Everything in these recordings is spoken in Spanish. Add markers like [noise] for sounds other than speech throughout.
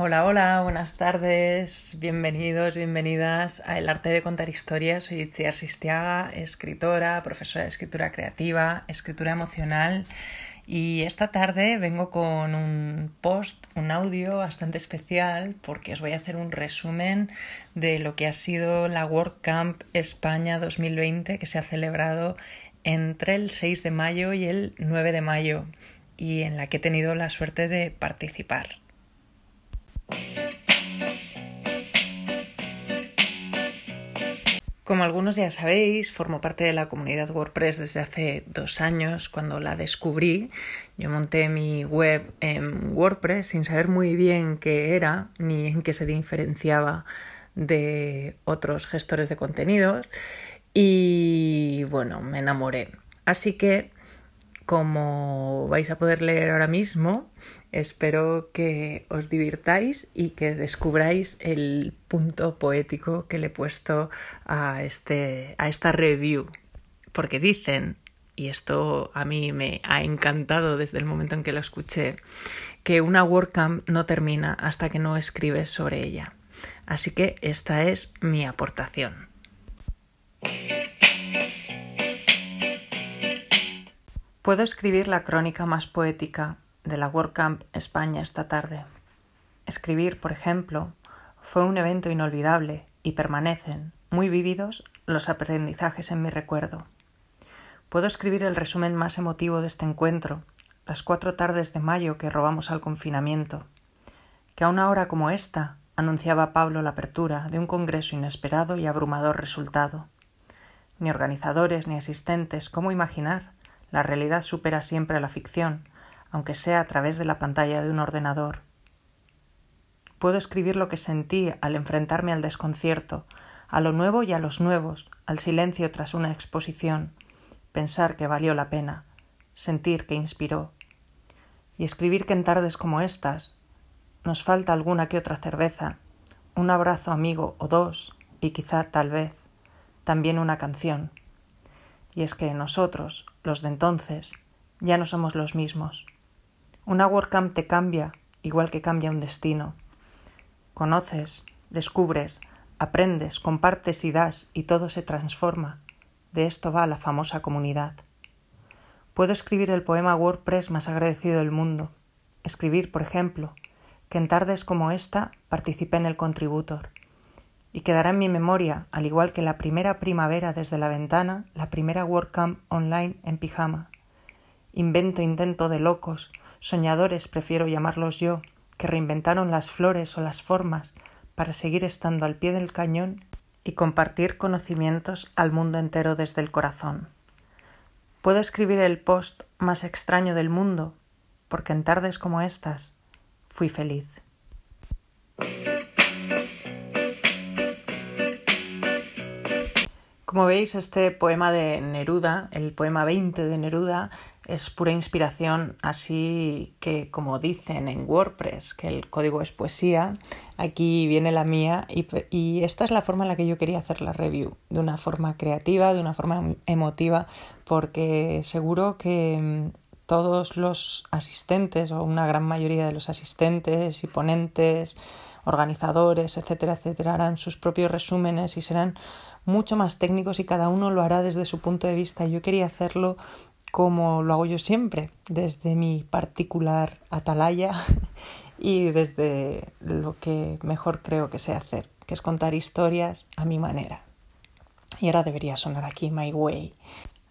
Hola, hola, buenas tardes, bienvenidos, bienvenidas a El Arte de Contar Historias. Soy Itziar Sistiaga, escritora, profesora de escritura creativa, escritura emocional y esta tarde vengo con un post, un audio bastante especial porque os voy a hacer un resumen de lo que ha sido la WordCamp España 2020 que se ha celebrado entre el 6 de mayo y el 9 de mayo y en la que he tenido la suerte de participar. Como algunos ya sabéis, formo parte de la comunidad WordPress desde hace dos años. Cuando la descubrí, yo monté mi web en WordPress sin saber muy bien qué era ni en qué se diferenciaba de otros gestores de contenidos. Y bueno, me enamoré. Así que, como vais a poder leer ahora mismo, Espero que os divirtáis y que descubráis el punto poético que le he puesto a, este, a esta review. Porque dicen, y esto a mí me ha encantado desde el momento en que lo escuché, que una WordCamp no termina hasta que no escribes sobre ella. Así que esta es mi aportación. Puedo escribir la crónica más poética de la WordCamp España esta tarde. Escribir, por ejemplo, fue un evento inolvidable y permanecen, muy vívidos, los aprendizajes en mi recuerdo. Puedo escribir el resumen más emotivo de este encuentro, las cuatro tardes de mayo que robamos al confinamiento, que a una hora como esta anunciaba Pablo la apertura de un congreso inesperado y abrumador resultado. Ni organizadores ni asistentes, ¿cómo imaginar? La realidad supera siempre a la ficción, aunque sea a través de la pantalla de un ordenador. Puedo escribir lo que sentí al enfrentarme al desconcierto, a lo nuevo y a los nuevos, al silencio tras una exposición, pensar que valió la pena, sentir que inspiró. Y escribir que en tardes como estas nos falta alguna que otra cerveza, un abrazo amigo o dos, y quizá tal vez también una canción. Y es que nosotros, los de entonces, ya no somos los mismos. Una WordCamp te cambia, igual que cambia un destino. Conoces, descubres, aprendes, compartes y das, y todo se transforma. De esto va la famosa comunidad. Puedo escribir el poema WordPress más agradecido del mundo. Escribir, por ejemplo, que en tardes como esta participé en el Contributor. Y quedará en mi memoria, al igual que la primera primavera desde la ventana, la primera WordCamp online en pijama. Invento intento de locos, soñadores prefiero llamarlos yo, que reinventaron las flores o las formas para seguir estando al pie del cañón y compartir conocimientos al mundo entero desde el corazón. Puedo escribir el post más extraño del mundo, porque en tardes como estas fui feliz. Como veis, este poema de Neruda, el poema 20 de Neruda, es pura inspiración, así que como dicen en WordPress, que el código es poesía, aquí viene la mía y, esta es la forma en la que yo quería hacer la review, de una forma creativa, de una forma emotiva, porque seguro que mm, todos los asistentes o una gran mayoría de los asistentes y ponentes, organizadores, etcétera, etcétera, harán sus propios resúmenes y serán mucho más técnicos y cada uno lo hará desde su punto de vista. Yo quería hacerlo como lo hago yo siempre, desde mi particular atalaya [laughs] y desde lo que mejor creo que sé hacer, que es contar historias a mi manera. Y ahora debería sonar aquí My Way.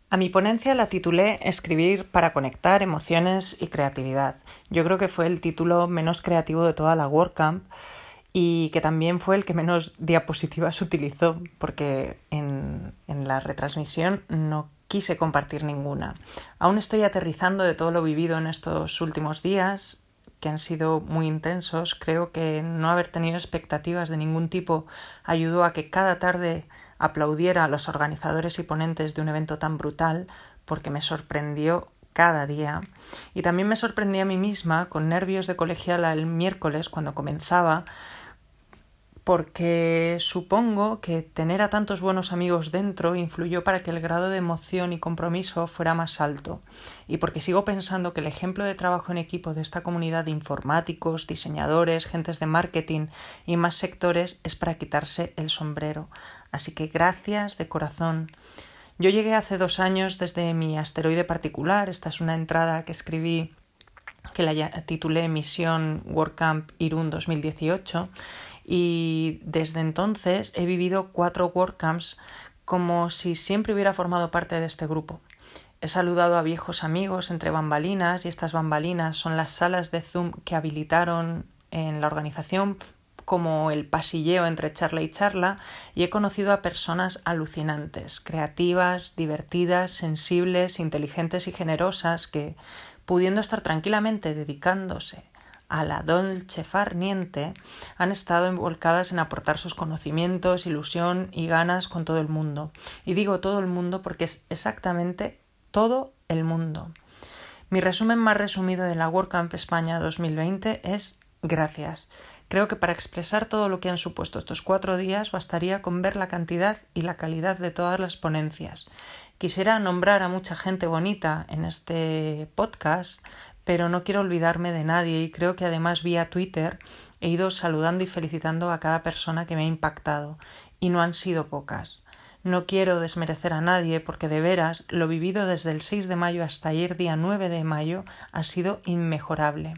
A mi ponencia la titulé Escribir para conectar emociones y creatividad. Yo creo que fue el título menos creativo de toda la WordCamp y que también fue el que menos diapositivas utilizó, porque en, en la retransmisión no quise compartir ninguna. Aún estoy aterrizando de todo lo vivido en estos últimos días, que han sido muy intensos. Creo que no haber tenido expectativas de ningún tipo ayudó a que cada tarde aplaudiera a los organizadores y ponentes de un evento tan brutal, porque me sorprendió cada día. Y también me sorprendí a mí misma con nervios de colegiala el miércoles cuando comenzaba porque supongo que tener a tantos buenos amigos dentro influyó para que el grado de emoción y compromiso fuera más alto, y porque sigo pensando que el ejemplo de trabajo en equipo de esta comunidad de informáticos, diseñadores, gentes de marketing y más sectores es para quitarse el sombrero. Así que gracias de corazón. Yo llegué hace dos años desde mi asteroide particular, esta es una entrada que escribí que la titulé Misión WordCamp Irún 2018 y desde entonces he vivido cuatro WordCamps como si siempre hubiera formado parte de este grupo. He saludado a viejos amigos entre bambalinas y estas bambalinas son las salas de Zoom que habilitaron en la organización como el pasilleo entre charla y charla y he conocido a personas alucinantes, creativas, divertidas, sensibles, inteligentes y generosas que, pudiendo estar tranquilamente dedicándose a la dolce farniente, han estado envolcadas en aportar sus conocimientos, ilusión y ganas con todo el mundo. Y digo todo el mundo porque es exactamente todo el mundo. Mi resumen más resumido de la WordCamp España 2020 es gracias. Creo que para expresar todo lo que han supuesto estos cuatro días bastaría con ver la cantidad y la calidad de todas las ponencias. Quisiera nombrar a mucha gente bonita en este podcast, pero no quiero olvidarme de nadie y creo que además vía Twitter he ido saludando y felicitando a cada persona que me ha impactado, y no han sido pocas. No quiero desmerecer a nadie porque de veras lo vivido desde el 6 de mayo hasta ayer día 9 de mayo ha sido inmejorable.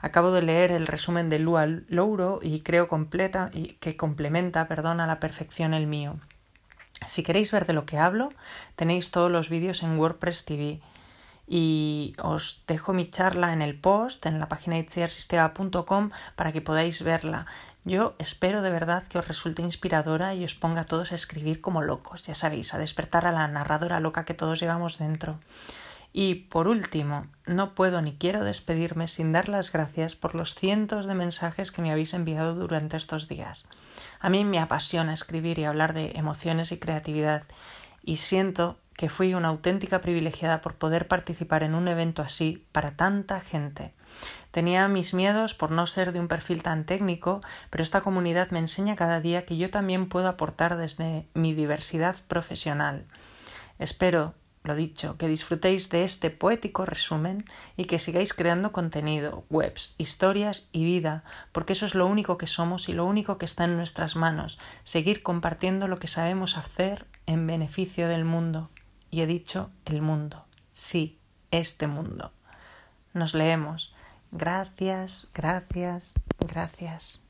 Acabo de leer el resumen de Lua Louro y creo completa y que complementa, perdón, a la perfección el mío. Si queréis ver de lo que hablo, tenéis todos los vídeos en WordPress TV y os dejo mi charla en el post en la página itziarsistema.com para que podáis verla. Yo espero de verdad que os resulte inspiradora y os ponga a todos a escribir como locos, ya sabéis, a despertar a la narradora loca que todos llevamos dentro. Y por último, no puedo ni quiero despedirme sin dar las gracias por los cientos de mensajes que me habéis enviado durante estos días. A mí me apasiona escribir y hablar de emociones y creatividad y siento que fui una auténtica privilegiada por poder participar en un evento así para tanta gente. Tenía mis miedos por no ser de un perfil tan técnico, pero esta comunidad me enseña cada día que yo también puedo aportar desde mi diversidad profesional. Espero, lo dicho, que disfrutéis de este poético resumen y que sigáis creando contenido, webs, historias y vida, porque eso es lo único que somos y lo único que está en nuestras manos, seguir compartiendo lo que sabemos hacer en beneficio del mundo y he dicho el mundo. Sí, este mundo. Nos leemos. Gracias, gracias, gracias.